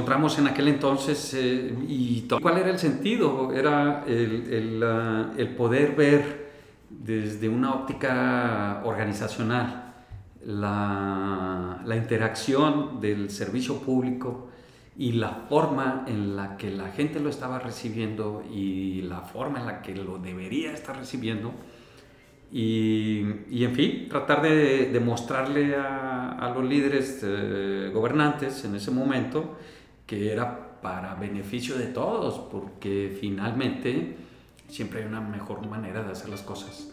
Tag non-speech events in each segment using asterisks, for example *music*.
encontramos en aquel entonces eh, y cuál era el sentido, era el, el, poder ver desde una óptica organizacional la, la, interacción del servicio público y la forma en la que la gente lo estaba recibiendo y la forma en la que lo debería estar recibiendo. Y, y en fin, tratar de, de mostrarle a, a, los líderes eh, gobernantes en ese momento que era para beneficio de todos, porque finalmente siempre hay una mejor manera de hacer las cosas.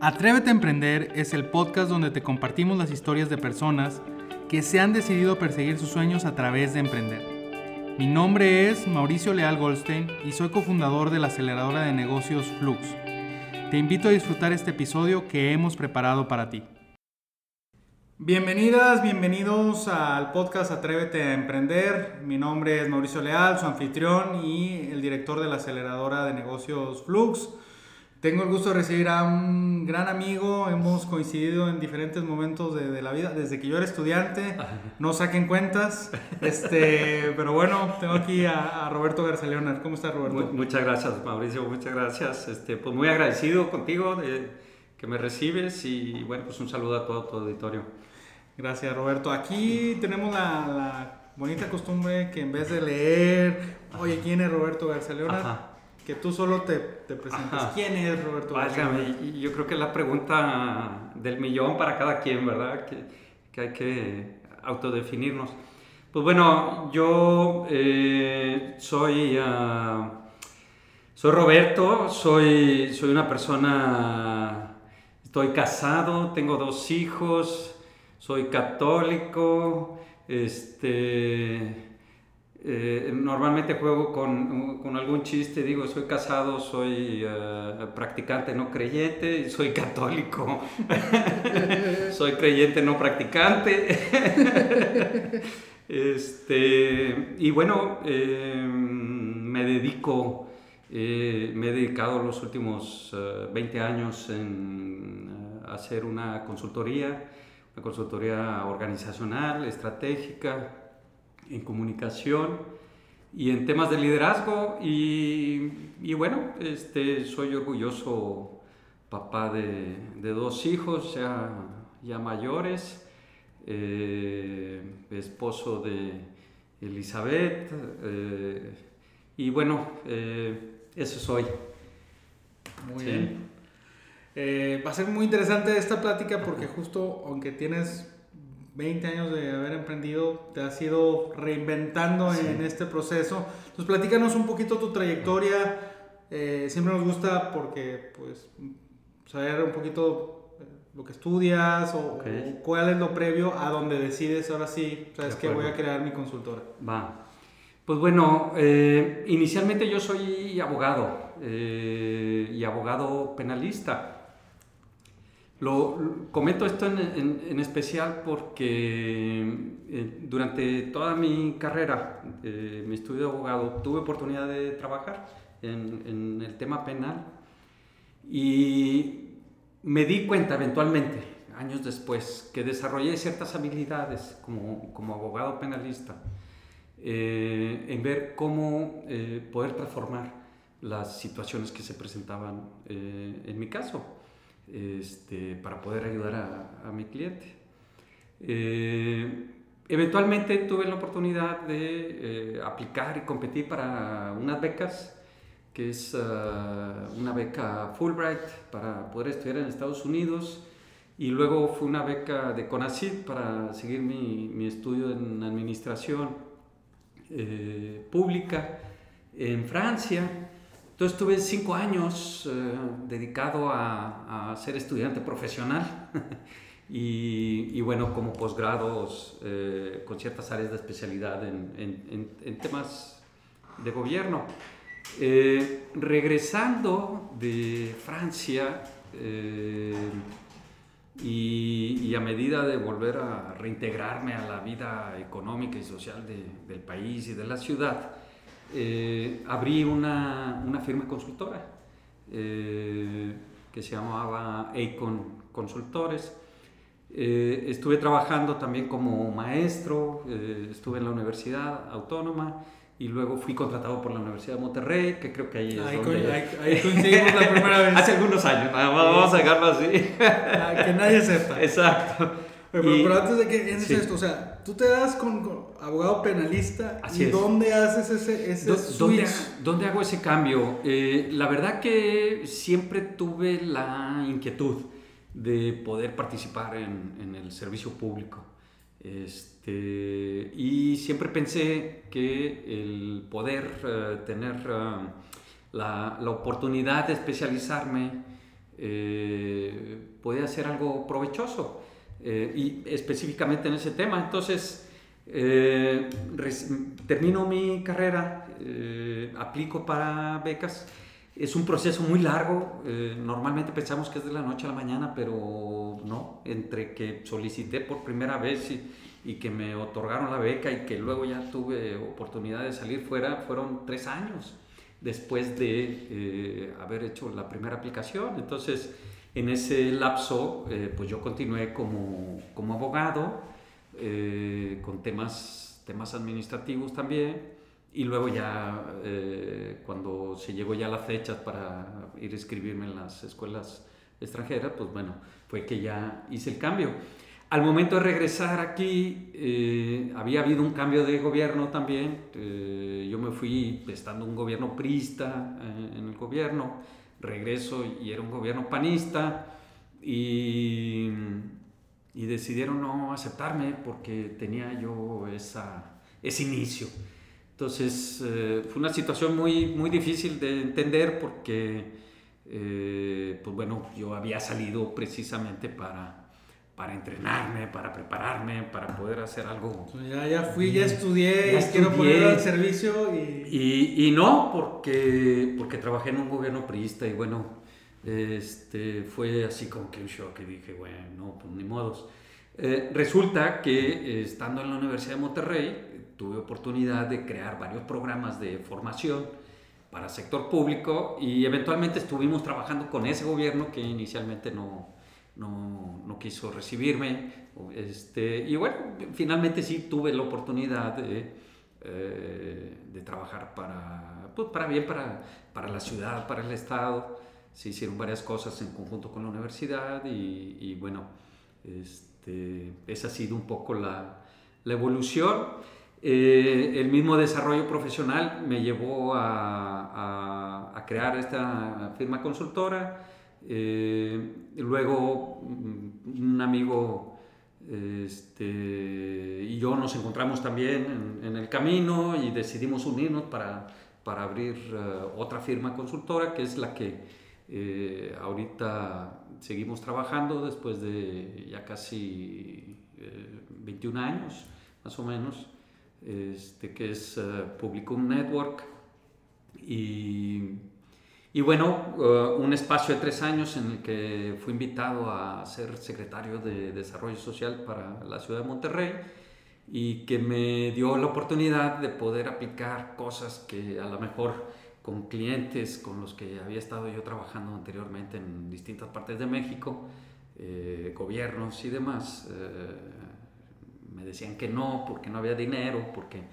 Atrévete a Emprender es el podcast donde te compartimos las historias de personas que se han decidido perseguir sus sueños a través de emprender. Mi nombre es Mauricio Leal Goldstein y soy cofundador de la aceleradora de negocios Flux. Te invito a disfrutar este episodio que hemos preparado para ti. Bienvenidas, bienvenidos al podcast Atrévete a Emprender. Mi nombre es Mauricio Leal, su anfitrión y el director de la aceleradora de negocios Flux. Tengo el gusto de recibir a un gran amigo, hemos coincidido en diferentes momentos de, la vida, desde que yo era estudiante, no saquen cuentas, este, *laughs* pero bueno, tengo aquí a, Roberto García Leonard. ¿Cómo estás Roberto? muchas gracias Mauricio, muchas gracias, este, pues muy agradecido contigo de que me recibes y bueno, pues un saludo a todo tu auditorio. Gracias, Roberto. Aquí tenemos la, bonita costumbre que en vez de leer, oye, ¿quién es Roberto García Leonard? Que tú solo te, te presentes. ¿Quién es Roberto García Leonard? Yo creo que es la pregunta del millón para cada quien, ¿verdad? Que, que hay que autodefinirnos. Pues bueno, yo eh, soy, uh, soy Roberto, soy, soy una persona, estoy casado, tengo dos hijos, soy católico, este, eh, normalmente juego con, con, algún chiste, digo, soy casado, soy uh, practicante no creyente, soy católico, *laughs* soy creyente no practicante. *laughs* este, y bueno, eh, me dedico, eh, me he dedicado los últimos 20 años en hacer una consultoría una consultoría organizacional, estratégica, en comunicación y en temas de liderazgo. Y, bueno, este, soy orgulloso papá de, dos hijos ya, ya mayores, eh, esposo de Elizabeth. Eh, y bueno, eh, eso soy. Muy bien. Eh, va a ser muy interesante esta plática porque justo aunque tienes 20 años de haber emprendido, te has ido reinventando en este proceso. Entonces platícanos un poquito tu trayectoria. Eh, siempre nos gusta porque pues saber un poquito eh, lo que estudias o, cuál es lo previo a donde decides ahora sí, sabes que voy a crear mi consultora. Va. Pues bueno, inicialmente yo soy abogado y abogado penalista. Lo, comento esto en, especial porque eh, durante toda mi carrera, eh, mi estudio de abogado, tuve oportunidad de trabajar en, el tema penal y me di cuenta eventualmente, años después, que desarrollé ciertas habilidades como, abogado penalista eh, en ver cómo poder transformar las situaciones que se presentaban en mi caso este, para poder ayudar a, mi cliente. Eh, eventualmente tuve la oportunidad de eh, aplicar y competir para unas becas, que es ah, una beca Fulbright para poder estudiar en Estados Unidos y luego fue una beca de CONACYT para seguir mi, mi estudio en administración eh, pública en Francia entonces tuve cinco años eh, dedicado a, ser estudiante profesional *laughs* y, bueno, como posgrados eh, con ciertas áreas de especialidad en, temas de gobierno. Eh, regresando de Francia y, a medida de volver a reintegrarme a la vida económica y social del país y de la ciudad, eh, abrí una, una, firma consultora eh, que se llamaba Acon Consultores. Eh, estuve trabajando también como maestro, eh, estuve en la Universidad Autónoma y luego fui contratado por la Universidad de Monterrey, que creo que ahí es ahí, donde... ahí, *laughs* coincidimos la primera vez. Hace algunos años, vamos a dejarlo así. Ah, que nadie sepa. *laughs* Exacto. Pero, antes de que entres esto, o sea, tú te das con, abogado penalista y ¿dónde haces ese, ese ¿Dónde, ¿Dónde, hago ese cambio? Eh, la verdad que siempre tuve la inquietud de poder participar en, en el servicio público. Este, y siempre pensé que el poder eh, tener eh, la, la, oportunidad de especializarme podía ser algo provechoso. Y específicamente en ese tema. Entonces, termino mi carrera, aplico para becas es un proceso muy largo, eh, normalmente pensamos que es de la noche a la mañana, pero no, entre que solicité por primera vez y, y, que me otorgaron la beca y que luego ya tuve oportunidad de salir fuera, fueron tres años después de eh, haber hecho la primera aplicación. Entonces, en ese lapso, eh, pues yo continué como, como abogado, con temas, temas administrativos también y luego ya, eh, cuando se llegó ya la fecha para ir a escribirme en las escuelas extranjeras, pues bueno, fue que ya hice el cambio. Al momento de regresar aquí, eh, había habido un cambio de gobierno también. Eh, yo me fui estando un gobierno prista en el gobierno, regreso y era un gobierno panista y, y decidieron no aceptarme porque tenía yo esa, ese inicio. Entonces eh, fue una situación muy, muy difícil de entender porque, eh, pues bueno, yo había salido precisamente para, para entrenarme, para prepararme, para poder hacer algo. Ya, ya fui, ya estudié, ya quiero poner al servicio y... y... Y, no, porque, porque trabajé en un gobierno priista y bueno, este, fue así como que un shock y dije, bueno, pues ni modos. Eh, resulta que estando en la Universidad de Monterrey, tuve oportunidad de crear varios programas de formación para sector público y eventualmente estuvimos trabajando con ese gobierno que inicialmente no, no, no quiso recibirme. Este, y bueno, finalmente sí tuve la oportunidad de, eh, de trabajar para, pues para bien, para, para la ciudad, para el Estado. Se hicieron varias cosas en conjunto con la universidad y, y bueno, este, esa ha sido un poco la, la evolución. Eh, el mismo desarrollo profesional me llevó a, a, crear esta firma consultora. Eh, luego mm, un amigo este, y yo nos encontramos también en, el camino y decidimos unirnos para, para abrir eh, otra firma consultora que es la que ahorita seguimos trabajando después de ya casi 21 años más o menos este, que es Publicum Network. Y, y bueno, uh, un espacio de tres años en el que fui invitado a ser secretario de Desarrollo Social para la ciudad de Monterrey y que me dio la oportunidad de poder aplicar cosas que a lo mejor con clientes con los que había estado yo trabajando anteriormente en distintas partes de México, eh, gobiernos y demás, eh, me decían que no, porque no había dinero, porque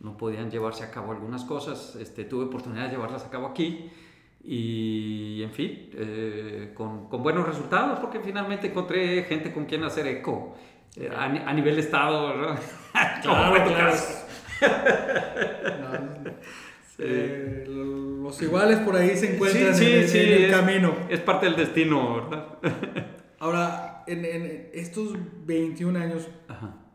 no podían llevarse a cabo algunas cosas. Este, tuve oportunidad de llevarlas a cabo aquí y, en fin, eh, con, con, buenos resultados, porque finalmente encontré gente con quien hacer eco eh, a, a, nivel Estado. ¿no? *laughs* Claro, claro. Eh, los iguales por ahí se encuentran sí, en, sí, el es, camino. Es parte del destino, ¿verdad? *laughs* Ahora, en, en estos 21 años, Ajá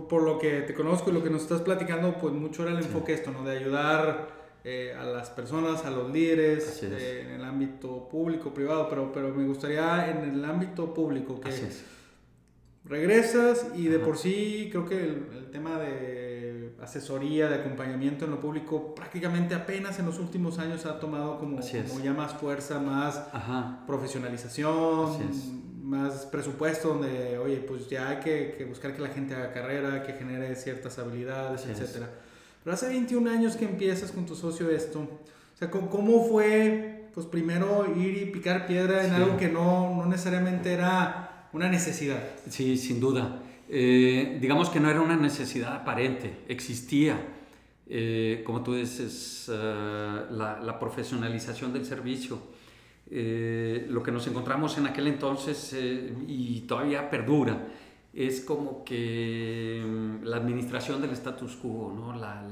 por, lo que te conozco y lo que nos estás platicando, pues mucho era el enfoque esto, ¿no? De ayudar eh, a las personas, a los líderes, eh, en el ámbito público, privado, pero, pero me gustaría en el ámbito público que regresas y de por sí creo que el, tema de asesoría, de acompañamiento en lo público, prácticamente apenas en los últimos años ha tomado como, como ya más fuerza, más profesionalización más presupuesto donde, oye, pues ya hay que, buscar que la gente haga carrera, que genere ciertas habilidades, etcétera. Pero hace 21 años que empiezas con tu socio esto, o sea, ¿cómo fue, pues primero ir y picar piedra en algo que no, no necesariamente era una necesidad. Sí, sin duda. Eh, digamos que no era una necesidad aparente, existía. Eh, como tú dices, eh, la, la, profesionalización del servicio. lo que nos encontramos en aquel entonces y todavía perdura es como que mm, la administración del status quo, ¿no? la,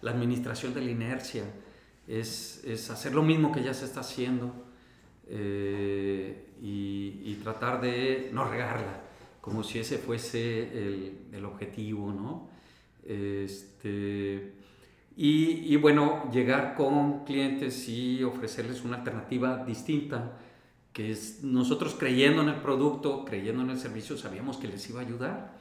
la, administración de la inercia, es, es, hacer lo mismo que ya se está haciendo y, y tratar de no regarla como si ese fuese el, el objetivo, ¿no? Este, y, y, bueno, llegar con clientes y ofrecerles una alternativa distinta, que es nosotros creyendo en el producto, creyendo en el servicio, sabíamos que les iba a ayudar.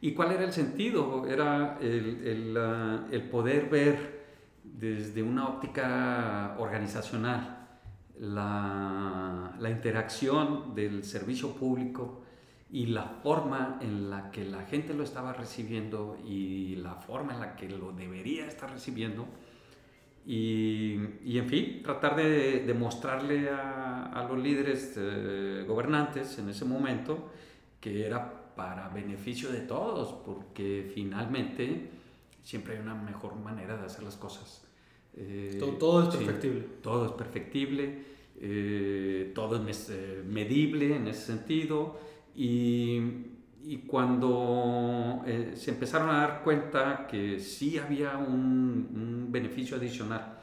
¿Y cuál era el sentido? Era el, el, el poder ver desde una óptica organizacional la, la interacción del servicio público y la forma en la que la gente lo estaba recibiendo y la forma en la que lo debería estar recibiendo. Y, y en fin, tratar de, de mostrarle a, a, los líderes eh, gobernantes en ese momento que era para beneficio de todos, porque finalmente siempre hay una mejor manera de hacer las cosas. Eh, todo, todo, es perfectible. Sí, todo es perfectible, eh, todo es eh, medible en ese sentido y, y cuando eh, se empezaron a dar cuenta que sí había un, un, beneficio adicional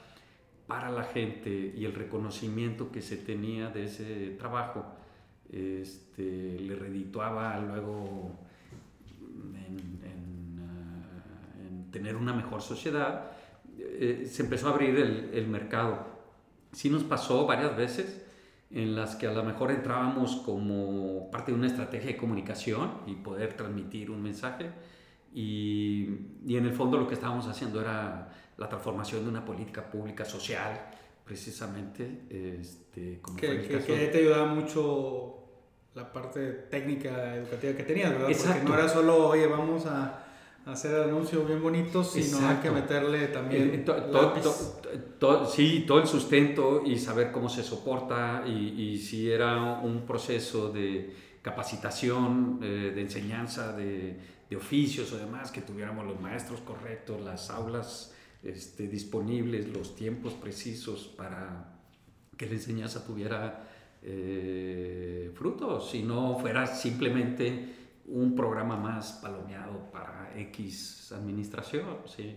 para la gente y el reconocimiento que se tenía de ese trabajo, este, le redituaba luego en, en tener una mejor sociedad, eh, se empezó a abrir el, el mercado. Sí nos pasó varias veces en las que a lo mejor entrábamos como parte de una estrategia de comunicación y poder transmitir un mensaje y, y, en el fondo lo que estábamos haciendo era la transformación de una política pública social precisamente este, como que, que, que, te ayudaba mucho la parte técnica educativa que tenías, ¿verdad? Exacto. Porque no era solo, oye, vamos a hacer anuncios bien bonitos, sino Exacto. hay que meterle también. Eh, to, to, to, sí, todo el sustento y saber cómo se soporta y, y si era un proceso de capacitación, eh, de enseñanza, de, de, oficios o demás, que tuviéramos los maestros correctos, las aulas este, disponibles, los tiempos precisos para que la enseñanza tuviera eh, frutos, si no fuera simplemente un programa más palomeado para X administración. ¿sí?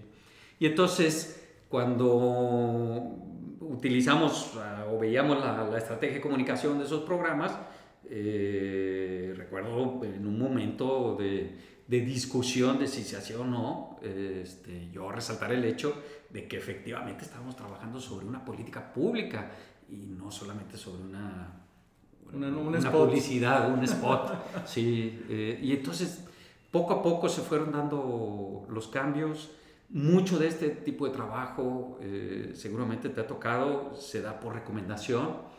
Y entonces, cuando utilizamos uh, o veíamos la, la, estrategia de comunicación de esos programas, eh, recuerdo en un momento de, de, discusión de si se hacía o no, este, yo resaltar el hecho de que efectivamente estábamos trabajando sobre una política pública y no solamente sobre una una, un una publicidad, un *laughs* spot. sí, eh, y entonces poco a poco se fueron dando los cambios. Mucho de este tipo de trabajo, eh, seguramente te ha tocado, se da por recomendación.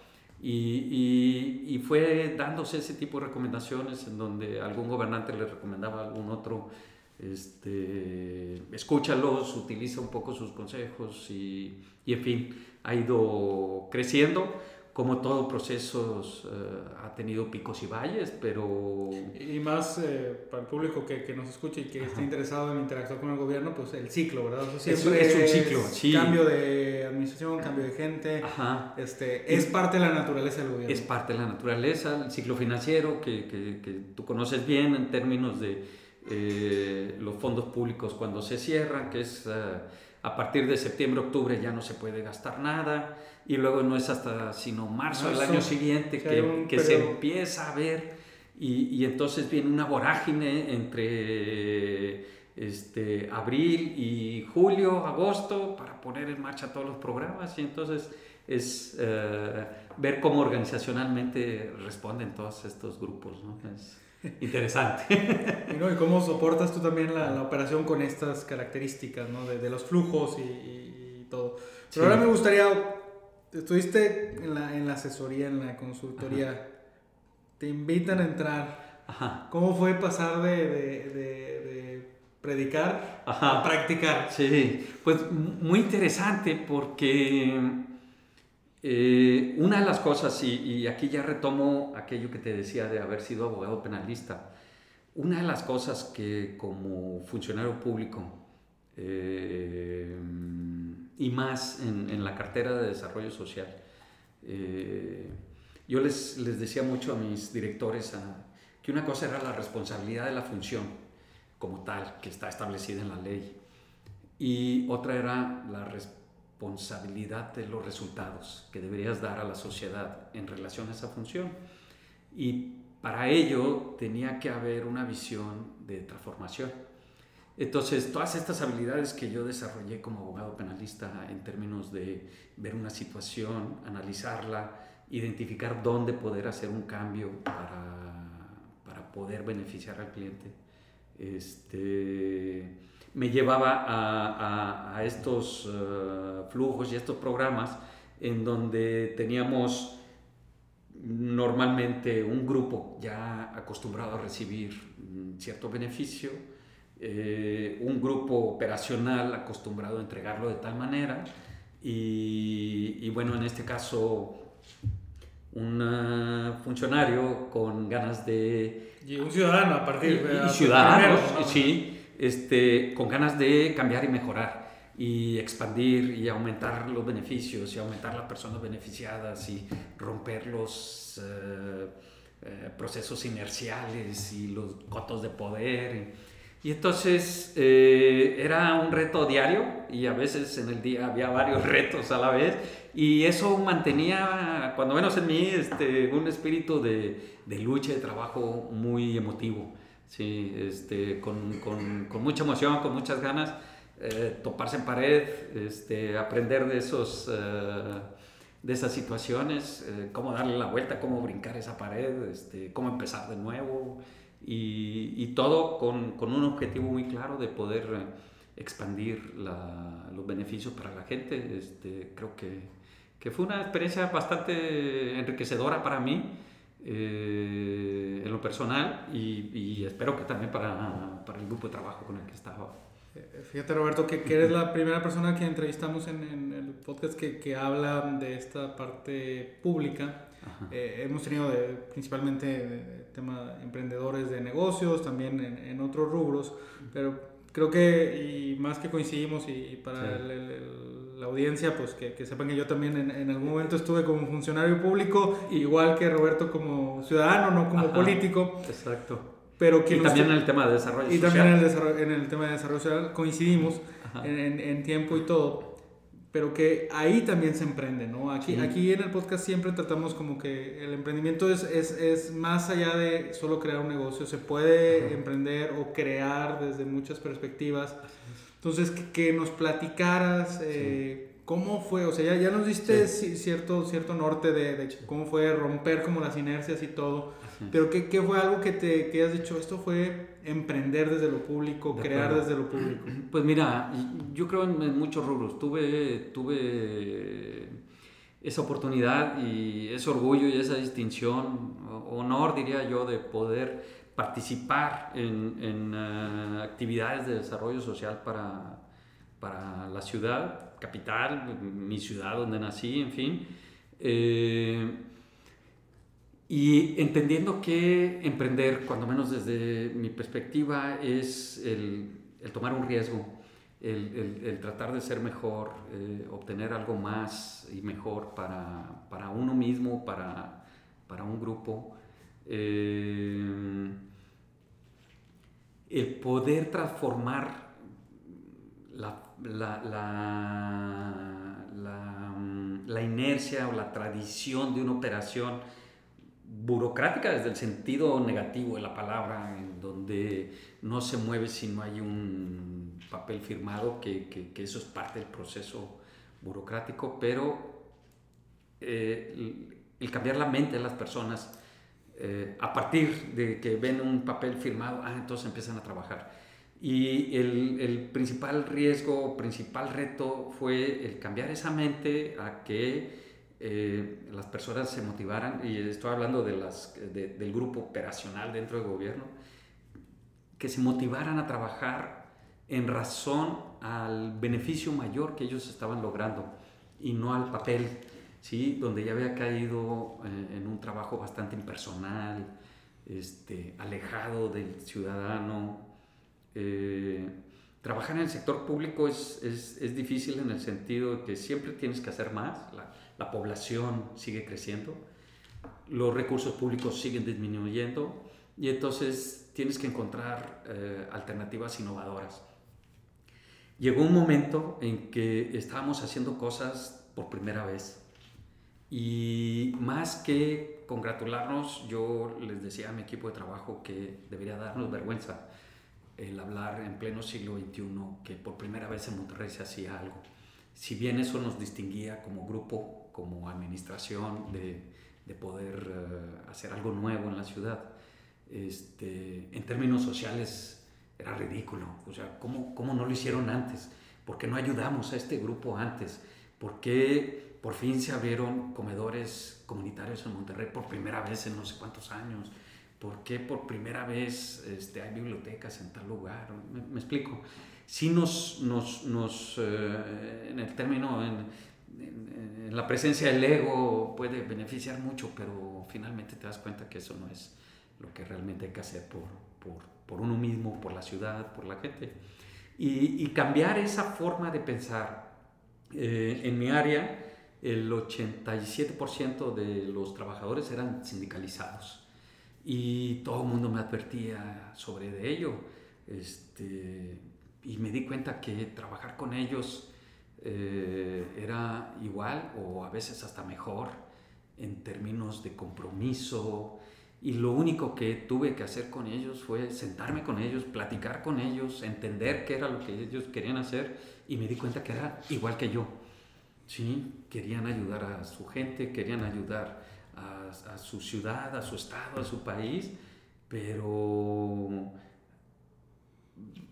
Y, y, fue dándose ese tipo de recomendaciones en donde algún gobernante le recomendaba a algún otro, este, escúchalos, utiliza un poco sus consejos y, y en fin, ha ido creciendo como todo proceso uh, ha tenido picos y valles, pero... Y más eh, para el público que, que, nos escuche y que Ajá. esté interesado en interactuar con el gobierno, pues el ciclo, ¿verdad? O sea, siempre es, es, un ciclo, sí. Cambio de administración, cambio de gente. Ajá. Este, es parte de la naturaleza del gobierno. Es parte de la naturaleza, el ciclo financiero que, que, que tú conoces bien en términos de eh, los fondos públicos cuando se cierran, que es... Uh, a partir de septiembre, octubre ya no se puede gastar nada y luego no es hasta sino marzo del año siguiente que, que se empieza a ver y, y, entonces viene una vorágine entre este, abril y julio, agosto para poner en marcha todos los programas y entonces es uh, ver cómo organizacionalmente responden todos estos grupos. ¿no? Es, interesante. *laughs* y, ¿no? y, cómo soportas tú también la, la operación con estas características, ¿no? De, de los flujos y, y, y todo. Pero sí. ahora me gustaría, estuviste en la, en la asesoría, en la consultoría, Ajá. te invitan a entrar. Ajá. ¿Cómo fue pasar de, de, de predicar Ajá. a practicar? Sí, pues muy interesante porque Eh, una de las cosas, y, aquí ya retomo aquello que te decía de haber sido abogado penalista, una de las cosas que como funcionario público eh, y más en, la cartera de desarrollo social, eh, yo les, les, decía mucho a mis directores que una cosa era la responsabilidad de la función como tal, que está establecida en la ley, y otra era la responsabilidad responsabilidad de los resultados que deberías dar a la sociedad en relación a esa función. Y para ello tenía que haber una visión de transformación. Entonces, todas estas habilidades que yo desarrollé como abogado penalista en términos de ver una situación, analizarla, identificar dónde poder hacer un cambio para, para poder beneficiar al cliente, este, me llevaba a, estos eh, flujos y estos programas en donde teníamos normalmente un grupo ya acostumbrado a recibir mm, cierto beneficio, eh, un grupo operacional acostumbrado a entregarlo de tal manera y, y bueno, en este caso un funcionario con ganas de... Y un ciudadano a partir de... Y, ciudadanos, sí este, con ganas de cambiar y mejorar y expandir y aumentar los beneficios y aumentar las personas beneficiadas y romper los eh, eh, procesos inerciales y los cotos de poder. Y, entonces eh, era un reto diario y a veces en el día había varios *laughs* retos a la vez y eso mantenía, cuando menos en mí, este, un espíritu de, de lucha de trabajo muy emotivo. Sí, este, con, con, con mucha emoción, con muchas ganas, eh, toparse en pared, este, aprender de, esos, eh, de esas situaciones, eh, cómo darle la vuelta, cómo brincar esa pared, este, cómo empezar de nuevo y, y todo con, con, un objetivo muy claro de poder expandir la, los beneficios para la gente. Este, creo que, que fue una experiencia bastante enriquecedora para mí eh, en lo personal y, espero que también para, para, el grupo de trabajo con el que estaba. Eh, fíjate Roberto que, que eres la primera persona que entrevistamos en, en el podcast que, que, habla de esta parte pública. Eh, hemos tenido de, principalmente tema emprendedores de negocios, también en, en, otros rubros, pero creo que y más que coincidimos y, para el la audiencia, pues que, que, sepan que yo también en, en, algún momento estuve como funcionario público, igual que Roberto como ciudadano, no como político. Exacto. Pero que y también en el tema de desarrollo y social. Y también en el, en el tema de desarrollo social coincidimos en, en, tiempo y todo. Pero que ahí también se emprende, ¿no? Aquí, aquí en el podcast siempre tratamos como que el emprendimiento es, es, es más allá de solo crear un negocio, se puede emprender o crear desde muchas perspectivas. Entonces, que, nos platicaras eh, cómo fue, o sea, ya, ya nos diste cierto, cierto norte de, de, cómo fue romper como las inercias y todo, pero ¿qué, ¿qué, fue algo que te que has dicho? Esto fue emprender desde lo público, crear desde lo público. *clears throat* Pues mira, yo creo en, muchos rubros. Tuve, tuve esa oportunidad y ese orgullo y esa distinción, honor diría yo, de poder participar en, en uh, actividades de desarrollo social para, para, la ciudad, capital, mi ciudad donde nací, en fin. Eh, y entendiendo que emprender, cuando menos desde mi perspectiva, es el, tomar un riesgo, el, tratar de ser mejor, eh, obtener algo más y mejor para, para uno mismo, para, para un grupo. Eh, el poder transformar la, la, inercia o la tradición de una operación burocrática desde el sentido negativo de la palabra, en donde no se mueve si no hay un papel firmado, que, que, eso es parte del proceso burocrático, pero eh, el cambiar la mente de las personas eh, a partir de que ven un papel firmado, ah, entonces empiezan a trabajar. Y el, el, principal riesgo, principal reto fue el cambiar esa mente a que eh, las personas se motivaran, y estoy hablando de las, del grupo operacional dentro del gobierno, que se motivaran a trabajar en razón al beneficio mayor que ellos estaban logrando y no al papel ¿sí? donde ya había caído eh, en un trabajo bastante impersonal, este, alejado del ciudadano. Eh, trabajar en el sector público es, es, es, difícil en el sentido de que siempre tienes que hacer más, la, la población sigue creciendo, los recursos públicos siguen disminuyendo y entonces tienes que encontrar eh, alternativas innovadoras. Llegó un momento en que estábamos haciendo cosas por primera vez y más que congratularnos, yo les decía a mi equipo de trabajo que debería darnos vergüenza el hablar en pleno siglo XXI que por primera vez en Monterrey se hacía algo. Si bien eso nos distinguía como grupo, como administración, de, de poder uh, hacer algo nuevo en la ciudad, este, en términos sociales era ridículo. O sea, ¿cómo, ¿cómo no lo hicieron antes? ¿Por qué no ayudamos a este grupo antes? ¿Por qué por fin se abrieron comedores comunitarios en Monterrey por primera vez en no sé cuántos años? ¿Por qué por primera vez este, hay bibliotecas en tal lugar? ¿Me, me explico? Sí nos, nos, nos eh, en el término, en, en, en, la presencia del ego puede beneficiar mucho, pero finalmente te das cuenta que eso no es lo que realmente hay que hacer por, por, por uno mismo, por la ciudad, por la gente. Y, y cambiar esa forma de pensar. Eh, en mi área, el 87% de los trabajadores eran sindicalizados y todo el mundo me advertía sobre de ello. Este, y me di cuenta que trabajar con ellos eh, era igual o a veces hasta mejor en términos de compromiso. Y lo único que tuve que hacer con ellos fue sentarme con ellos, platicar con ellos, entender qué era lo que ellos querían hacer y me di cuenta que era igual que yo. ¿sí? Querían ayudar a su gente, querían ayudar a, a, su ciudad, a su estado, a su país, pero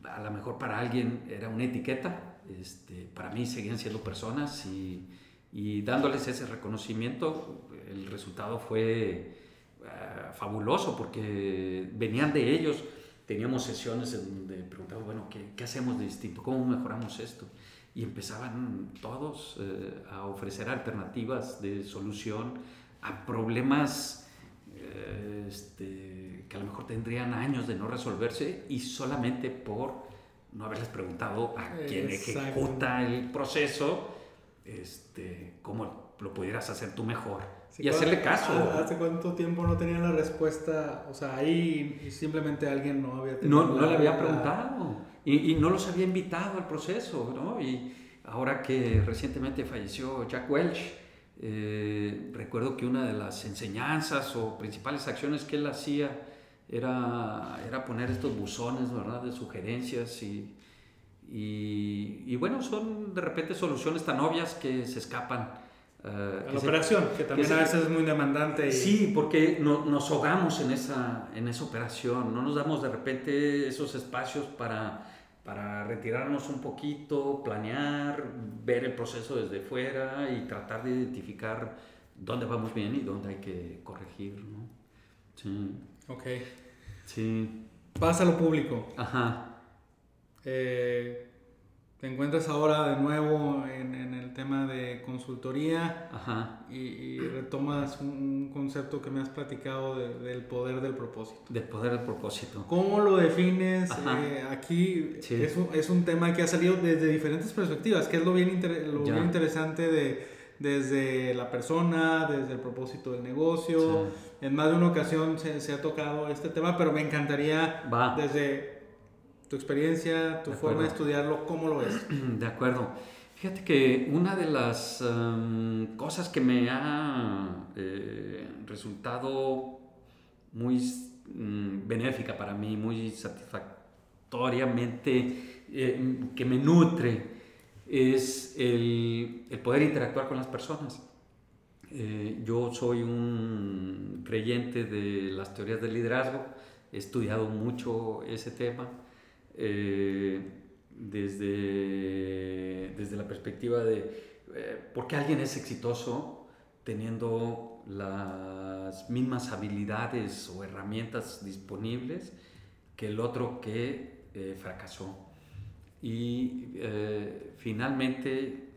a lo mejor para alguien era una etiqueta, este, para mí seguían siendo personas y, y dándoles ese reconocimiento, el resultado fue uh, fabuloso porque venían de ellos, teníamos sesiones en donde preguntaban, bueno, ¿qué, ¿qué, hacemos de distinto? ¿Cómo mejoramos esto? Y empezaban todos uh, a ofrecer alternativas de solución a problemas uh, este, que a lo mejor tendrían años de no resolverse y solamente por no haberles preguntado a quien ejecuta el proceso este, cómo lo pudieras hacer tú mejor y hacerle caso. ¿Hace cuánto tiempo no tenían la respuesta? O sea, ahí simplemente alguien no había tenido No, no le había preguntado y, y, no los había invitado al proceso, ¿no? Y ahora que recientemente falleció Jack Welch, eh, recuerdo que una de las enseñanzas o principales acciones que él hacía era, era poner estos buzones ¿verdad? de sugerencias y, y, y, bueno, son de repente soluciones tan obvias que se escapan. Uh, a la operación, que también que a veces es muy demandante. Y... Sí, porque no, nos ahogamos en esa, en esa operación, no nos damos de repente esos espacios para, para retirarnos un poquito, planear, ver el proceso desde fuera y tratar de identificar dónde vamos bien y dónde hay que corregir. ¿no? Sí. Ok. Sí. A lo público. Ajá. Eh, te encuentras ahora de nuevo en, en el tema de consultoría Ajá. Y, y, retomas un concepto que me has platicado de, del poder del propósito. Del poder del propósito. ¿Cómo lo defines? Eh, aquí sí. es, un, es, un, tema que ha salido desde diferentes perspectivas, que es lo bien, inter, lo bien interesante de desde la persona, desde el propósito del negocio. Sí. En más de una ocasión se, se, ha tocado este tema, pero me encantaría Va. desde tu experiencia, tu de forma de estudiarlo, ¿cómo lo ves? *clears throat* De acuerdo. Fíjate que una de las um, cosas que me ha eh, resultado muy um, benéfica para mí, muy satisfactoriamente, eh, que me nutre, es el, el, poder interactuar con las personas. Eh, yo soy un creyente de las teorías del liderazgo, he estudiado mucho ese tema eh, desde, desde la perspectiva de eh, por qué alguien es exitoso teniendo las mismas habilidades o herramientas disponibles que el otro que eh, fracasó. Y eh, finalmente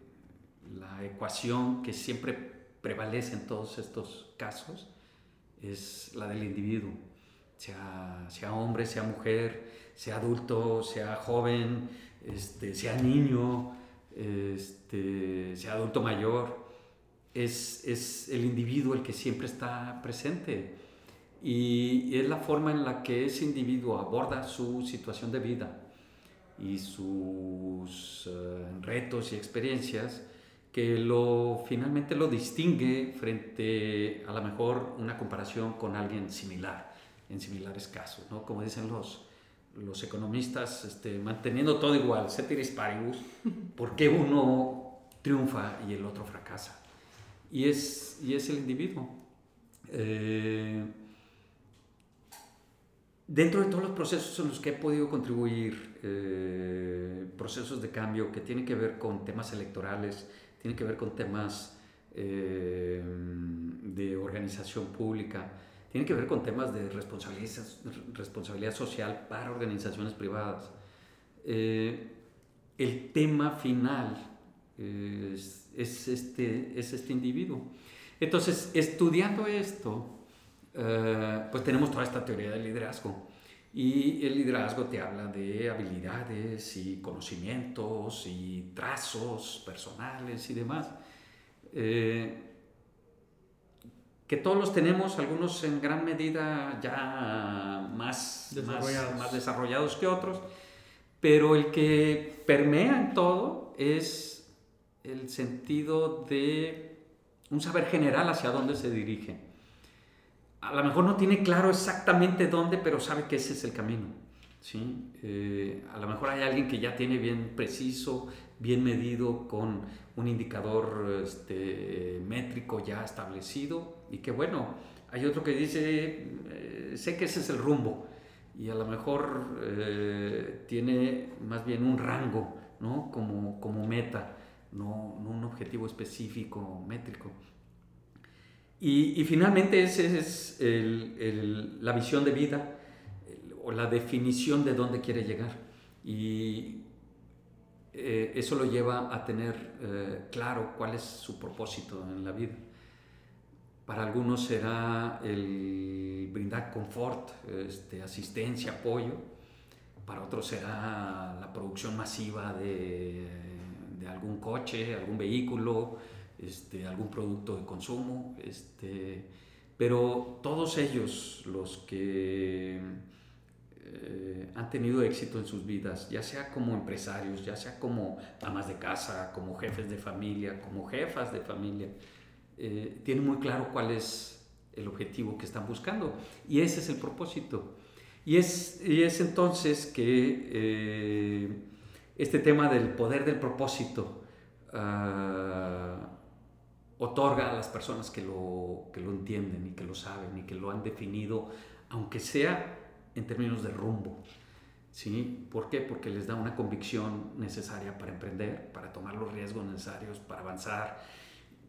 la ecuación que siempre prevalece en todos estos casos es la del individuo, sea, sea hombre, sea mujer, sea adulto, sea joven, este, sea niño, este, sea adulto mayor, es, es, el individuo el que siempre está presente. Y es la forma en la que ese individuo aborda su situación de vida y sus eh, retos y experiencias que lo, finalmente lo distingue frente a lo mejor una comparación con alguien similar, en similares casos, ¿no? Como dicen los, los economistas, este, manteniendo todo igual, ceteris paribus, *laughs* ¿por qué uno triunfa y el otro fracasa? Y es, y es el individuo. Eh, dentro de todos los procesos en los que he podido contribuir, eh, procesos de cambio que tienen que ver con temas electorales, tienen que ver con temas eh, de organización pública, tienen que ver con temas de responsabilidad, responsabilidad social para organizaciones privadas. Eh, el tema final es, es, este, es este individuo. Entonces, estudiando esto, eh, pues tenemos toda esta teoría del liderazgo. Y el liderazgo te habla de habilidades y conocimientos y trazos personales y demás. Eh, que todos los tenemos, algunos en gran medida ya más desarrollados. más desarrollados que otros, pero el que permea en todo es el sentido de un saber general hacia dónde se dirige a lo mejor no tiene claro exactamente dónde, pero sabe que ese es el camino. ¿sí? Eh, a lo mejor hay alguien que ya tiene bien preciso, bien medido, con un indicador este, métrico ya establecido y que bueno, hay otro que dice, eh, sé que ese es el rumbo y a lo mejor eh, tiene más bien un rango ¿no? como, como meta, no, no un objetivo específico métrico. Y, finalmente esa es la visión de vida o la definición de dónde quiere llegar. Y eh, eso lo lleva a tener eh, claro cuál es su propósito en la vida. Para algunos será el brindar confort, este, asistencia, apoyo. Para otros será la producción masiva de, de algún coche, algún vehículo, este, algún producto de consumo, este, pero todos ellos, los que eh, han tenido éxito en sus vidas, ya sea como empresarios, ya sea como amas de casa, como jefes de familia, como jefas de familia, eh, tienen muy claro cuál es el objetivo que están buscando y ese es el propósito. Y es, y es entonces que eh, este tema del poder del propósito, uh, otorga a las personas que lo, que lo entienden y que lo saben y que lo han definido, aunque sea en términos de rumbo. ¿Sí? ¿Por qué? Porque les da una convicción necesaria para emprender, para tomar los riesgos necesarios, para avanzar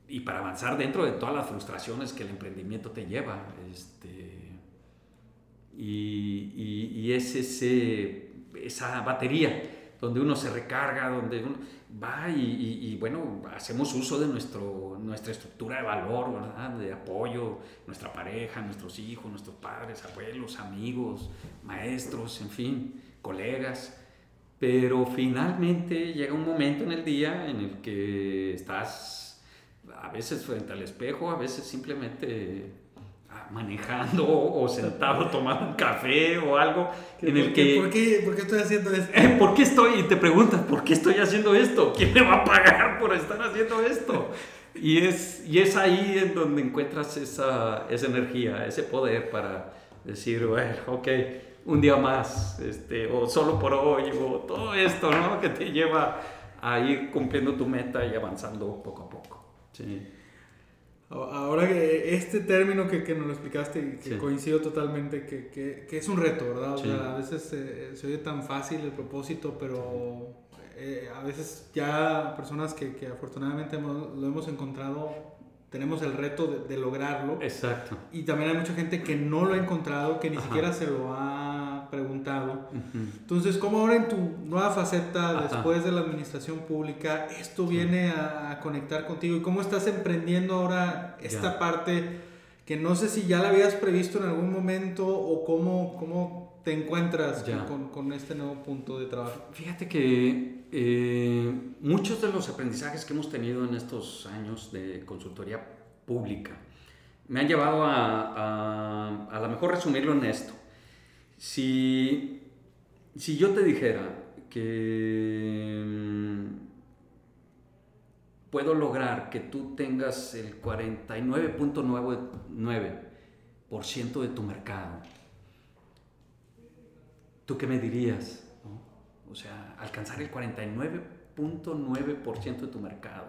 y para avanzar dentro de todas las frustraciones que el emprendimiento te lleva. Este, y, y, es ese, esa batería donde uno se recarga, donde uno va y, bueno, hacemos uso de nuestro, nuestra estructura de valor, ¿verdad? De apoyo, nuestra pareja, nuestros hijos, nuestros padres, abuelos, amigos, maestros, en fin, colegas. Pero finalmente llega un momento en el día en el que estás a veces frente al espejo, a veces simplemente manejando o sentado tomando un café o algo en el que... ¿por qué, ¿Por qué estoy haciendo esto? ¿Por qué estoy? Y te preguntas, ¿por qué estoy haciendo esto? ¿Quién me va a pagar por estar haciendo esto? Y es, y es ahí en donde encuentras esa, esa energía, ese poder para decir, bueno, ok, un día más, este, o solo por hoy, o todo esto, ¿no? Que te lleva a ir cumpliendo tu meta y avanzando poco a poco. Sí. Ahora que este término que, que nos lo explicaste, que coincido totalmente, que, que, que, es un reto, ¿verdad? O sea, a veces se oye tan fácil el propósito, pero eh, a veces ya personas que, que afortunadamente lo hemos encontrado, tenemos el reto de, de, lograrlo. Exacto. Y también hay mucha gente que no lo ha encontrado, que ni siquiera se lo ha preguntado. Entonces, ¿cómo ahora en tu nueva faceta, después de la administración pública, esto viene a, conectar contigo? ¿Y cómo estás emprendiendo ahora esta parte que no sé si ya la habías previsto en algún momento o cómo, cómo te encuentras con, con, este nuevo punto de trabajo? Fíjate que eh, muchos de los aprendizajes que hemos tenido en estos años de consultoría pública me han llevado a, a, a lo mejor resumirlo en esto. Si, si yo te dijera que mm, puedo lograr que tú tengas el 49.99% de tu mercado, ¿tú qué me dirías? O sea, alcanzar el 49.9% de tu mercado.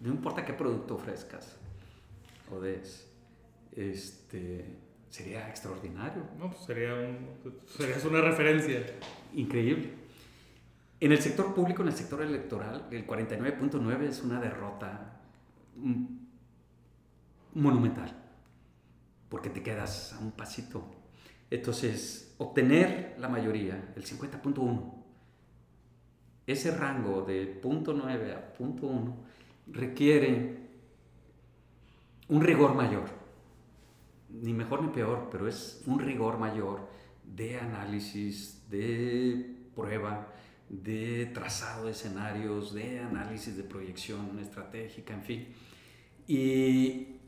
No importa qué producto ofrezcas o des este, sería extraordinario. No, pues sería serías una referencia. Increíble. En el sector público, en el sector electoral, el 49.9 es una derrota monumental, porque te quedas a un pasito. Entonces, obtener la mayoría, el 50.1, ese rango de 0.9 a 0.1 requiere un rigor mayor ni mejor ni peor, pero es un rigor mayor de análisis, de prueba, de trazado de escenarios, de análisis de proyección estratégica, en fin. Y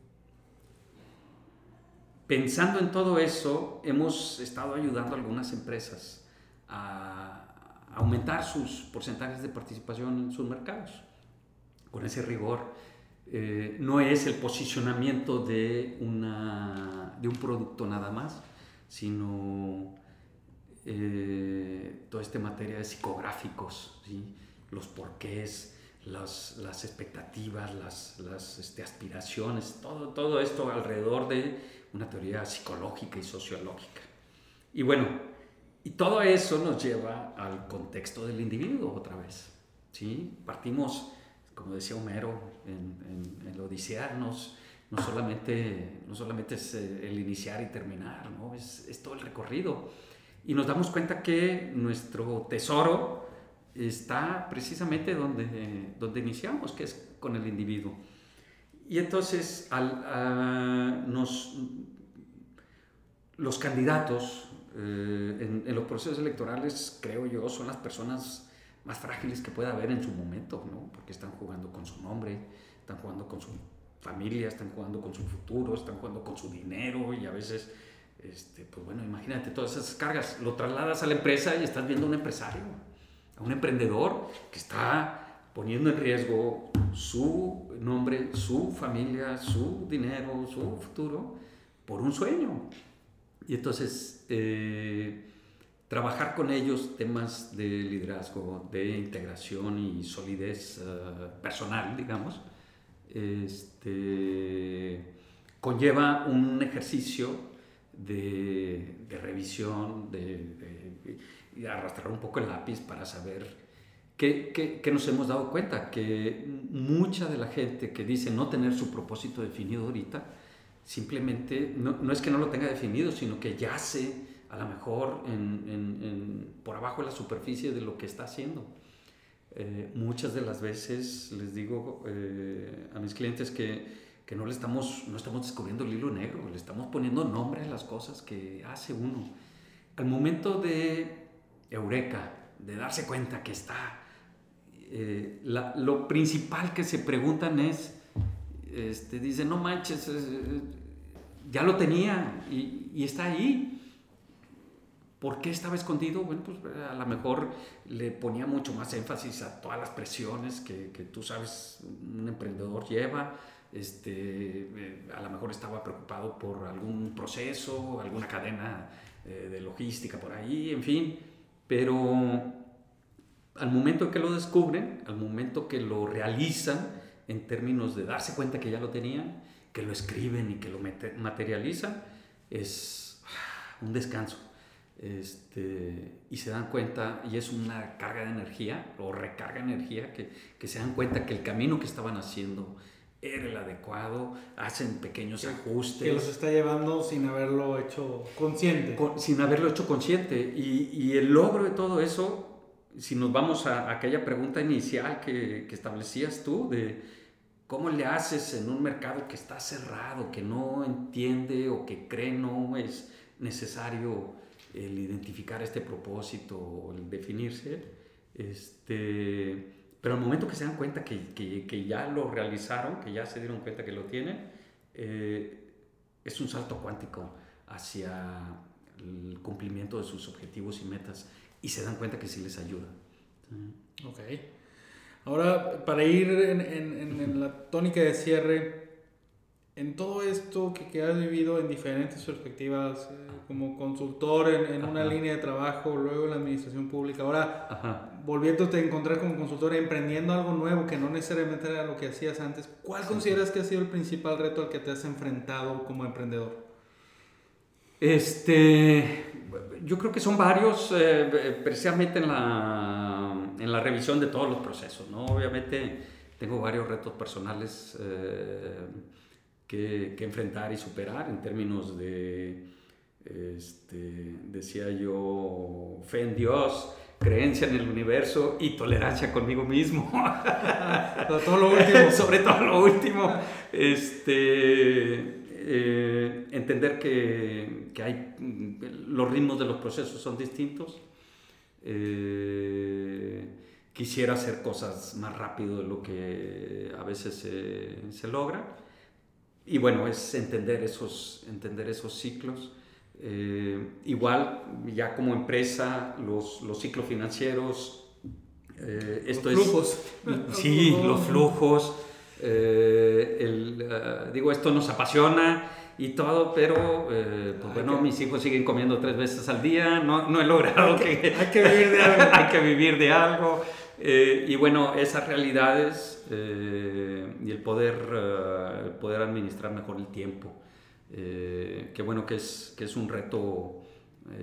pensando en todo eso, hemos estado ayudando a algunas empresas a aumentar sus porcentajes de participación en sus mercados, con ese rigor eh, no es el posicionamiento de, una, de un producto nada más, sino eh, toda esta materia de psicográficos, los porqués, las, las expectativas, las, las este, aspiraciones, todo, todo esto alrededor de una teoría psicológica y sociológica. Y bueno, y todo eso nos lleva al contexto del individuo otra vez. ¿sí? Partimos como decía Homero en, en, el Odisea, no, solamente, no solamente es eh, el iniciar y terminar, ¿no? es, es todo el recorrido. Y nos damos cuenta que nuestro tesoro está precisamente donde, donde iniciamos, que es con el individuo. Y entonces al, nos, los candidatos eh, en, en, los procesos electorales, creo yo, son las personas más frágiles que pueda haber en su momento, ¿no? Porque están jugando con su nombre, están jugando con su familia, están jugando con su futuro, están jugando con su dinero y a veces, este, pues bueno, imagínate todas esas cargas, lo trasladas a la empresa y estás viendo a un empresario, a un emprendedor que está poniendo en riesgo su nombre, su familia, su dinero, su futuro por un sueño. Y entonces, eh, trabajar con ellos temas de liderazgo, de integración y solidez eh, personal, digamos, este, conlleva un ejercicio de, revisión, de, arrastrar un poco el lápiz para saber que, nos hemos dado cuenta que mucha de la gente que dice no tener su propósito definido ahorita, simplemente no, no es que no lo tenga definido, sino que ya se a lo mejor por abajo de la superficie de lo que está haciendo. Eh, muchas de las veces les digo eh, a mis clientes que, no le estamos, no estamos descubriendo el hilo negro, le estamos poniendo nombre a las cosas que hace uno. Al momento de eureka, de darse cuenta que está, eh, lo principal que se preguntan es, este, dice, no manches, ya lo tenía y, y está ahí ¿Por qué estaba escondido? Bueno, pues a lo mejor le ponía mucho más énfasis a todas las presiones que, que tú sabes un emprendedor lleva. Este, eh, a lo mejor estaba preocupado por algún proceso, alguna cadena eh, de logística por ahí, en fin. Pero al momento que lo descubren, al momento que lo realizan, en términos de darse cuenta que ya lo tenían, que lo escriben y que lo materializan, es ah, un descanso este, y se dan cuenta, y es una carga de energía o recarga de energía, que, que, se dan cuenta que el camino que estaban haciendo era el adecuado, hacen pequeños ajustes. Que los está llevando sin haberlo hecho consciente. sin haberlo hecho consciente. Y, y, el logro de todo eso, si nos vamos a, aquella pregunta inicial que, que, establecías tú, de cómo le haces en un mercado que está cerrado, que no entiende o que cree no es necesario el identificar este propósito o el definirse, este pero al momento que se dan cuenta que, que, ya lo realizaron, que ya se dieron cuenta que lo tienen, eh, es un salto cuántico hacia el cumplimiento de sus objetivos y metas y se dan cuenta que sí les ayuda. Ok. Ahora, para ir en, en la tónica de cierre, en todo esto que, que, has vivido en diferentes perspectivas, eh, como consultor en, en una línea de trabajo, luego en la administración pública, ahora Ajá. volviéndote a encontrar como consultor, emprendiendo algo nuevo que no necesariamente era lo que hacías antes, ¿cuál consideras que ha sido el principal reto al que te has enfrentado como emprendedor? Este, yo creo que son varios, eh, precisamente en la, en la revisión de todos los procesos, ¿no? Obviamente tengo varios retos personales eh, que, que enfrentar y superar en términos de este, decía yo, fe en Dios, creencia en el universo y tolerancia conmigo mismo. *laughs* Sobre todo lo último. *laughs* Sobre todo lo último. Este, eh, entender que, que, hay, los ritmos de los procesos son distintos. Eh, quisiera hacer cosas más rápido de lo que a veces se, se logra. Y bueno, es entender esos, entender esos ciclos. Eh, igual, ya como empresa, los, los ciclos financieros, eh, esto los flujos. sí, los flujos. Eh, el, digo, esto nos apasiona y todo, pero pues bueno, mis hijos siguen comiendo tres veces al día, no, no he logrado que, que, Hay que vivir de *laughs* algo. hay que vivir de algo. y bueno, esas realidades y el poder, el poder administrar mejor el tiempo. Eh, que bueno que es, que es un reto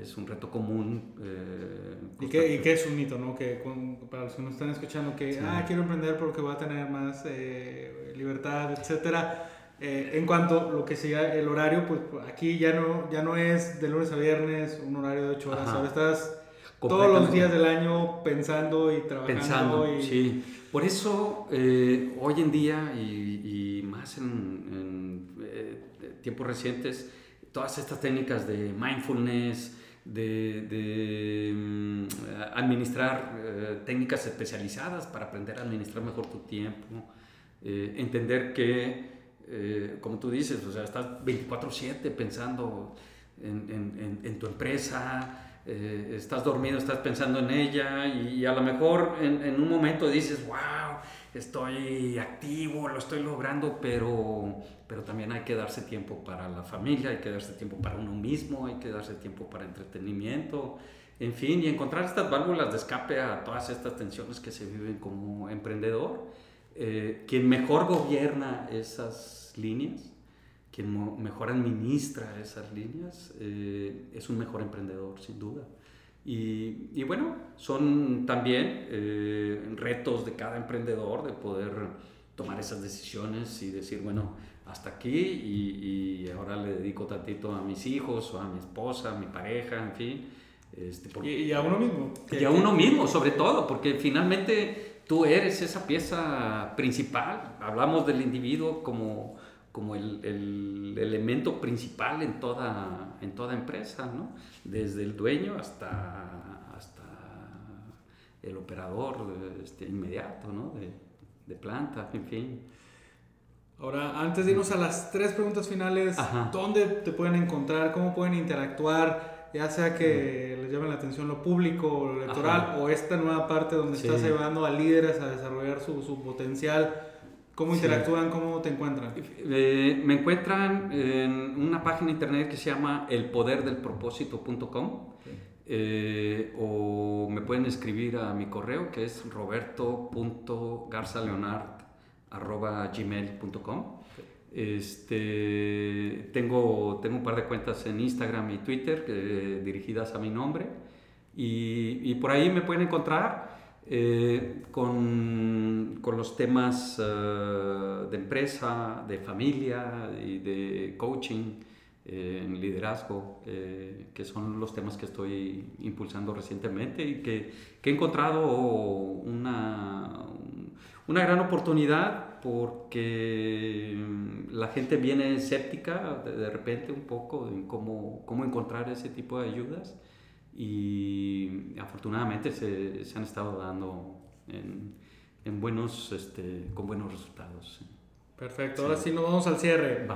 es un reto común. Eh, ¿Y, qué, ¿Y, qué, es un mito, no? Que para los que nos están escuchando, que, ah, quiero emprender porque voy a tener más eh, libertad, etcétera. Eh, en cuanto a lo que sea el horario, pues aquí ya no, ya no es de lunes a viernes un horario de 8 horas, ahora estás todos los días del año pensando y trabajando. Pensando, y... sí. Por eso, hoy en día, y, más en, en tiempos recientes, todas estas técnicas de mindfulness, de, mm, administrar eh, técnicas especializadas para aprender a administrar mejor tu tiempo, eh, entender que, eh, como tú dices, o sea, estás 24/7 pensando en, en, tu empresa, estás dormido, estás pensando en ella y, a lo mejor en, en un momento dices, wow, estoy activo, lo estoy logrando, pero, pero también hay que darse tiempo para la familia, hay que darse tiempo para uno mismo, hay que darse tiempo para entretenimiento, en fin, y encontrar estas válvulas de escape a todas estas tensiones que se viven como emprendedor. Eh, quien mejor gobierna esas líneas, quien mejor administra esas líneas, eh, es un mejor emprendedor, sin duda. Y, bueno, son también eh, retos de cada emprendedor de poder tomar esas decisiones y decir, bueno, hasta aquí y, ahora le dedico tantito a mis hijos o a mi esposa, a mi pareja, en fin. Este, y, a uno mismo. Y a uno mismo, sobre todo, porque finalmente tú eres esa pieza principal. Hablamos del individuo como como el, el, elemento principal en toda, en toda empresa, ¿no? desde el dueño hasta, hasta el operador este, inmediato ¿no? de, de, planta, en fin. Ahora, antes de irnos a las tres preguntas finales, ¿dónde te pueden encontrar? ¿Cómo pueden interactuar? Ya sea que les llame la atención lo público o lo electoral o esta nueva parte donde estás ayudando a líderes a desarrollar su, su potencial ¿Cómo interactúan? ¿Cómo te encuentran? Eh, me encuentran en una página internet que se llama elpoderdelpropósito.com eh, o me pueden escribir a mi correo que es roberto.garzaleonard.gmail.com este, tengo, tengo un par de cuentas en Instagram y Twitter dirigidas a mi nombre. Y, y por ahí me pueden encontrar eh, con, con, los temas de empresa, de familia y de coaching en liderazgo, que son los temas que estoy impulsando recientemente y que, que he encontrado una, una gran oportunidad porque la gente viene escéptica de, repente un poco en cómo, cómo, encontrar ese tipo de ayudas y afortunadamente se, se han estado dando en, en buenos, este, con buenos resultados. Perfecto, ahora sí nos vamos al cierre.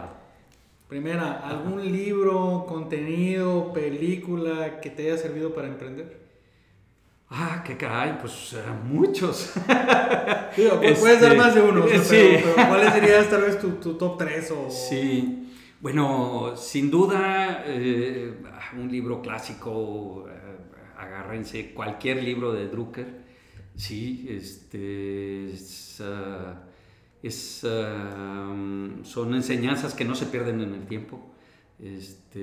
Primera, ¿algún libro, contenido, película que te haya servido para emprender? Ah, qué caray, pues uh, muchos. *laughs* Digo, pues puedes dar más de uno, sí. pero, ¿cuáles serían tal vez tu, tu, top 3? O... Sí, bueno, sin duda, eh, un libro clásico, eh, agárrense cualquier libro de Drucker, sí, este, es, uh, son enseñanzas que no se pierden en el tiempo. Este,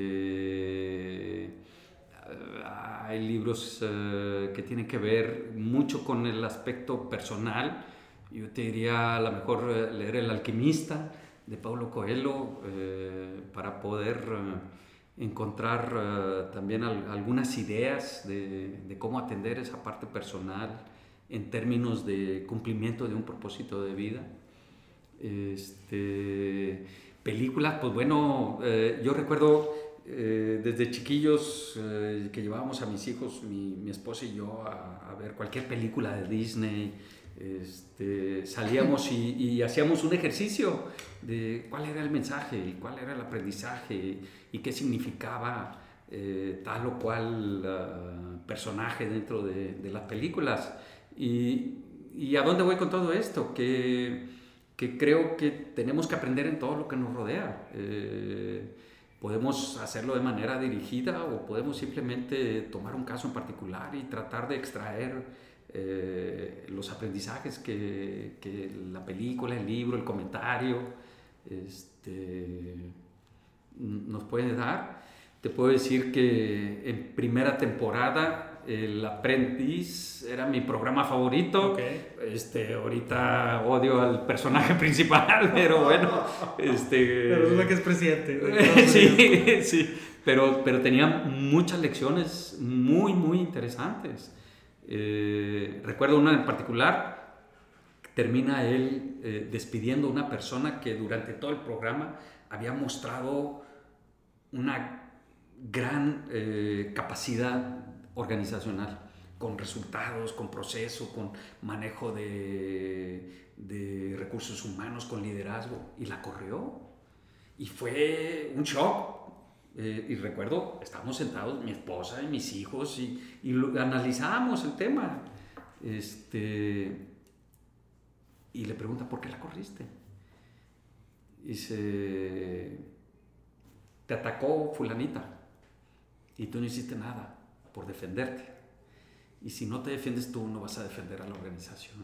hay libros eh, que tienen que ver mucho con el aspecto personal. Yo te diría a lo mejor eh, leer El alquimista de Paulo Coelho eh, para poder encontrar también algunas ideas de, de, cómo atender esa parte personal en términos de cumplimiento de un propósito de vida. Este, películas, pues bueno, yo recuerdo eh, desde chiquillos eh, que llevábamos a mis hijos, mi, mi esposa y yo, a, ver cualquier película de Disney, este, salíamos y, y, hacíamos un ejercicio de cuál era el mensaje y cuál era el aprendizaje y qué significaba eh, tal o cual ah, personaje dentro de, de, las películas. Y, y, a dónde voy con todo esto? Que, que, creo que tenemos que aprender en todo lo que nos rodea. Podemos hacerlo de manera dirigida o podemos simplemente tomar un caso en particular y tratar de extraer eh, los aprendizajes que, que, la película, el libro, el comentario este, nos puede dar. Te puedo decir que en primera temporada el Aprendiz era mi programa favorito. Este, ahorita odio al personaje *laughs* principal, pero bueno. Este, pero es lo que es presidente. *laughs* sí, sí. Pero, pero tenía muchas lecciones muy, muy interesantes. Eh, recuerdo una en particular, termina él eh, despidiendo a una persona que durante todo el programa había mostrado una gran eh, capacidad organizacional, con resultados, con proceso, con manejo de, de recursos humanos, con liderazgo, y la corrió. Y fue un shock. Eh, y recuerdo, estábamos sentados, mi esposa y mis hijos, y, y lo, el tema. Este, y le pregunta, ¿por qué la corriste? Y dice, te atacó fulanita y tú no hiciste nada por defenderte. Y si no te defiendes tú, no vas a defender a la organización.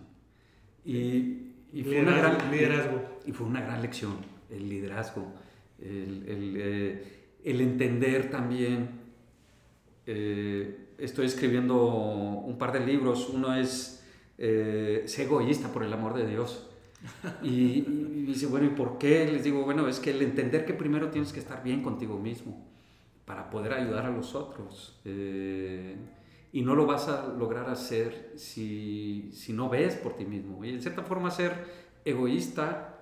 Y, y fue una gran, liderazgo. Y fue una gran lección, el liderazgo, el, el, eh, el entender también. Eh, estoy escribiendo un par de libros. Uno es eh, Sé egoísta por el amor de Dios. Y, y, dice, bueno, ¿y por qué? Les digo, bueno, es que el entender que primero tienes que estar bien contigo mismo para poder ayudar a los otros. Eh, y no lo vas a lograr hacer si, si, no ves por ti mismo. Y en cierta forma ser egoísta,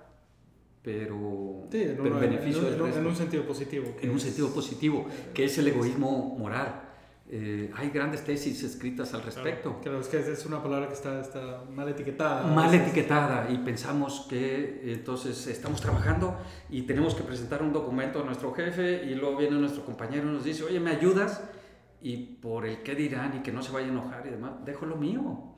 pero, sí, pero beneficio en, en, un sentido positivo. En un sentido positivo, que es el egoísmo moral. Eh, hay grandes tesis escritas al respecto. Claro, es que es una palabra que está, está mal etiquetada. Mal etiquetada y pensamos que entonces estamos trabajando y tenemos que presentar un documento a nuestro jefe y luego viene nuestro compañero y nos dice, oye, ¿me ayudas? Y por el qué dirán y que no se vaya a enojar y demás, dejo lo mío.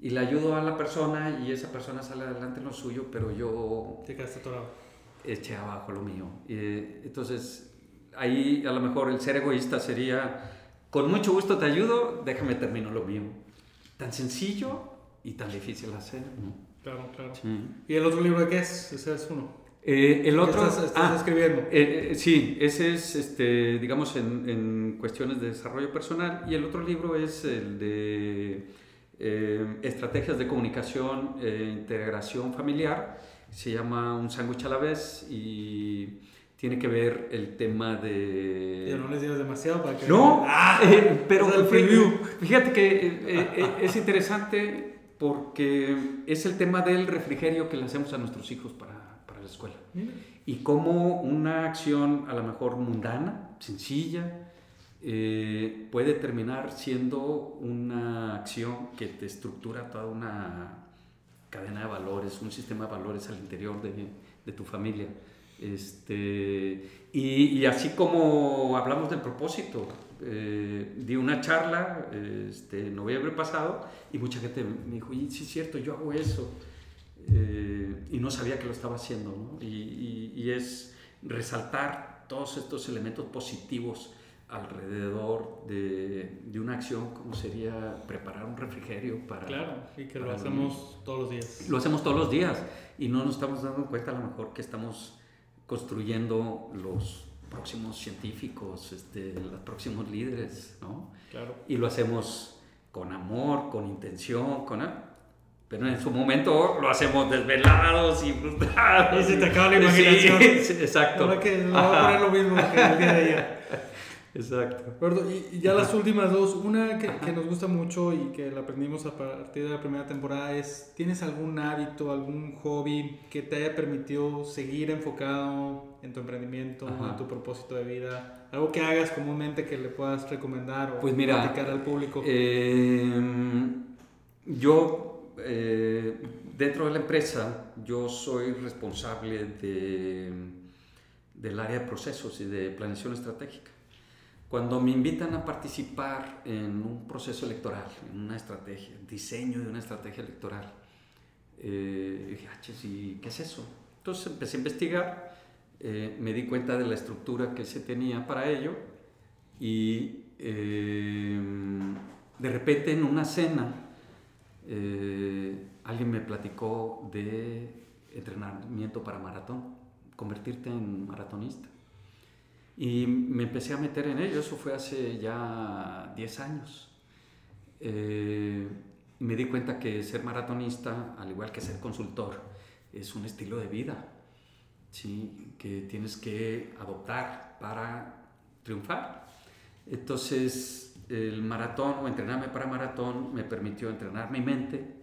Y le ayudo a la persona y esa persona sale adelante en lo suyo, pero yo... Te quedaste atorado. Eché abajo lo mío. Y, entonces, ahí a lo mejor el ser egoísta sería con mucho gusto te ayudo, déjame termino lo mío. Tan sencillo y tan difícil hacer. Claro, claro. ¿Y el otro libro de qué es? Ese es uno. Eh, el otro. estás, estás ah, escribiendo? Eh, eh, sí, ese es, este, digamos, en, en, cuestiones de desarrollo personal. Y el otro libro es el de estrategias de comunicación e integración familiar. Se llama Un sándwich a la vez y tiene que ver el tema de... no les digas demasiado para que... No, ah, eh, pero fíjate que eh, eh, es interesante porque es el tema del refrigerio que le hacemos a nuestros hijos para, para la escuela. Y cómo una acción a lo mejor mundana, sencilla, puede terminar siendo una acción que te estructura toda una cadena de valores, un sistema de valores al interior de, de tu familia. Este, y, así como hablamos del propósito, eh, di una charla este, en noviembre pasado y mucha gente me dijo, y sí es cierto, yo hago eso. Eh, y no sabía que lo estaba haciendo. ¿no? Y, y, es resaltar todos estos elementos positivos alrededor de, de, una acción como sería preparar un refrigerio para... Claro, y que lo hacemos todos los días. Lo hacemos todos los días y no nos estamos dando cuenta a lo mejor que estamos construyendo los próximos científicos, este, los próximos líderes, ¿no? Claro. Y lo hacemos con amor, con intención, con... Pero en su momento lo hacemos desvelados y frustrados. *laughs* Y se te acaba la imaginación. Sí, exacto. Ahora que no va a poner lo mismo que el día de ayer. Exacto. y, ya las últimas dos, una que, que, nos gusta mucho y que la aprendimos a partir de la primera temporada es, ¿tienes algún hábito, algún hobby que te haya permitido seguir enfocado en tu emprendimiento, en tu propósito de vida? Algo que hagas comúnmente que le puedas recomendar o pues mira, al público. Em, yo, eh, dentro de la empresa, yo soy responsable de, del área de procesos y de planeación estratégica. Cuando me invitan a participar en un proceso electoral, en una estrategia, diseño de una estrategia electoral, eh, dije, ah, ¿y qué es eso? Entonces empecé a investigar, eh, me di cuenta de la estructura que se tenía para ello y eh, de repente en una cena alguien me platicó de entrenamiento para maratón, convertirte en maratonista. Y me empecé a meter en ello, eso fue hace ya 10 años. Eh, me di cuenta que ser maratonista, al igual que ser consultor, es un estilo de vida ¿sí? que tienes que adoptar para triunfar. Entonces, el maratón o entrenarme para maratón me permitió entrenar mi mente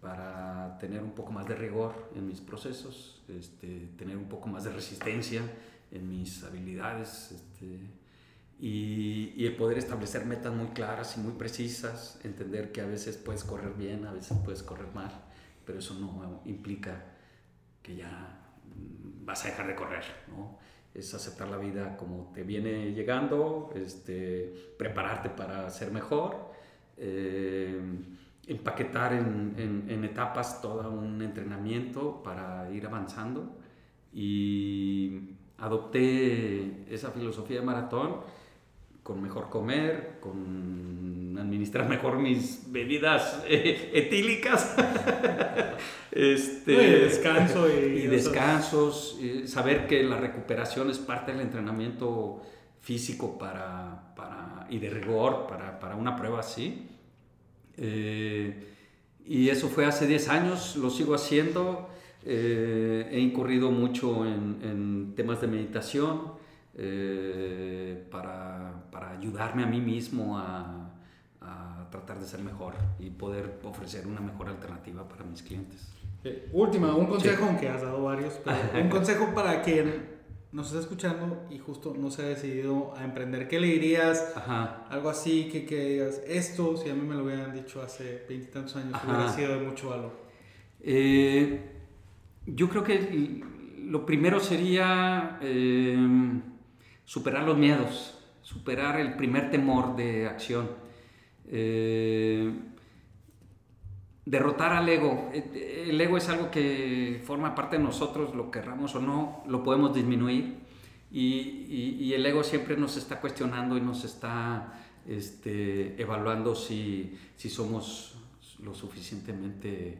para tener un poco más de rigor en mis procesos, este, tener un poco más de resistencia mis habilidades este, y, el poder establecer metas muy claras y muy precisas, entender que a veces puedes correr bien, a veces puedes correr mal, pero eso no implica que ya vas a dejar de correr, ¿no? Es aceptar la vida como te viene llegando, este, prepararte para ser mejor, eh, empaquetar en, en, etapas todo un entrenamiento para ir avanzando y adopté esa filosofía de maratón con mejor comer, con administrar mejor mis bebidas eh, etílicas. *laughs* este, descanso y, descansos, saber que la recuperación es parte del entrenamiento físico para, para y de rigor para, para una prueba así. Eh, y eso fue hace 10 años, lo sigo haciendo. Eh, he incurrido mucho en, temas de meditación eh, para, para, ayudarme a mí mismo a, a, tratar de ser mejor y poder ofrecer una mejor alternativa para mis clientes. Eh, última, un consejo, aunque has dado varios, pero *laughs* un consejo para quien nos está escuchando y justo no se ha decidido a emprender. ¿Qué le dirías? Algo así que, que digas, esto, si a mí me lo hubieran dicho hace veintitantos años, hubiera sido de mucho valor. Eh, yo creo que lo primero sería em, superar los miedos, superar el primer temor de acción, eh, derrotar al ego. El ego es algo que forma parte de nosotros, lo querramos o no, lo podemos disminuir. Y, el ego siempre nos está cuestionando y nos está este, evaluando si, si somos lo suficientemente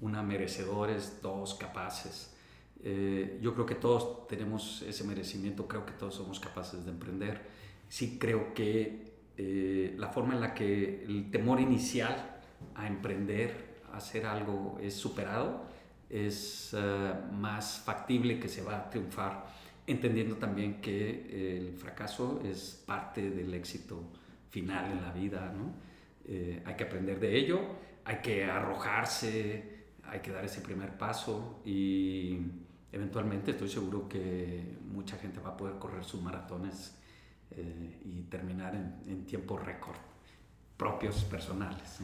una merecedores, todos capaces. Eh, yo creo que todos tenemos ese merecimiento, creo que todos somos capaces de emprender. Sí creo que eh, la forma en la que el temor inicial a emprender, a hacer algo es superado, es eh, más factible que se va a triunfar, entendiendo también que el fracaso es parte del éxito final en la vida, ¿no? Eh, hay que aprender de ello, hay que arrojarse, hay que dar ese primer paso y eventualmente estoy seguro que mucha gente va a poder correr sus maratones eh, y terminar en, tiempos récord propios, personales.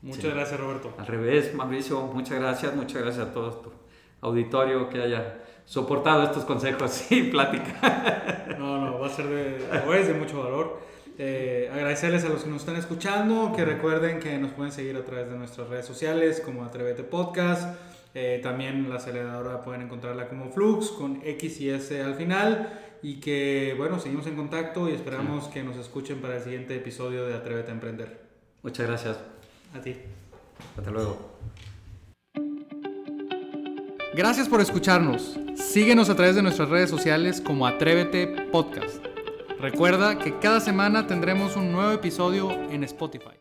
Muchas gracias, Roberto. Al revés, Mauricio, muchas gracias, muchas gracias a todo tu auditorio que haya soportado estos consejos *laughs* y plática. No, no, va a ser de, es de mucho valor. Eh, agradecerles a los que nos están escuchando, que recuerden que nos pueden seguir a través de nuestras redes sociales como Atrévete Podcast. Eh, también la aceleradora pueden encontrarla como Flux con X y S al final. Y que, bueno, seguimos en contacto y esperamos que nos escuchen para el siguiente episodio de Atrévete a Emprender. Muchas gracias. A ti. Hasta luego. Gracias por escucharnos. Síguenos a través de nuestras redes sociales como Atrévete Podcast. Recuerda que cada semana tendremos un nuevo episodio en Spotify.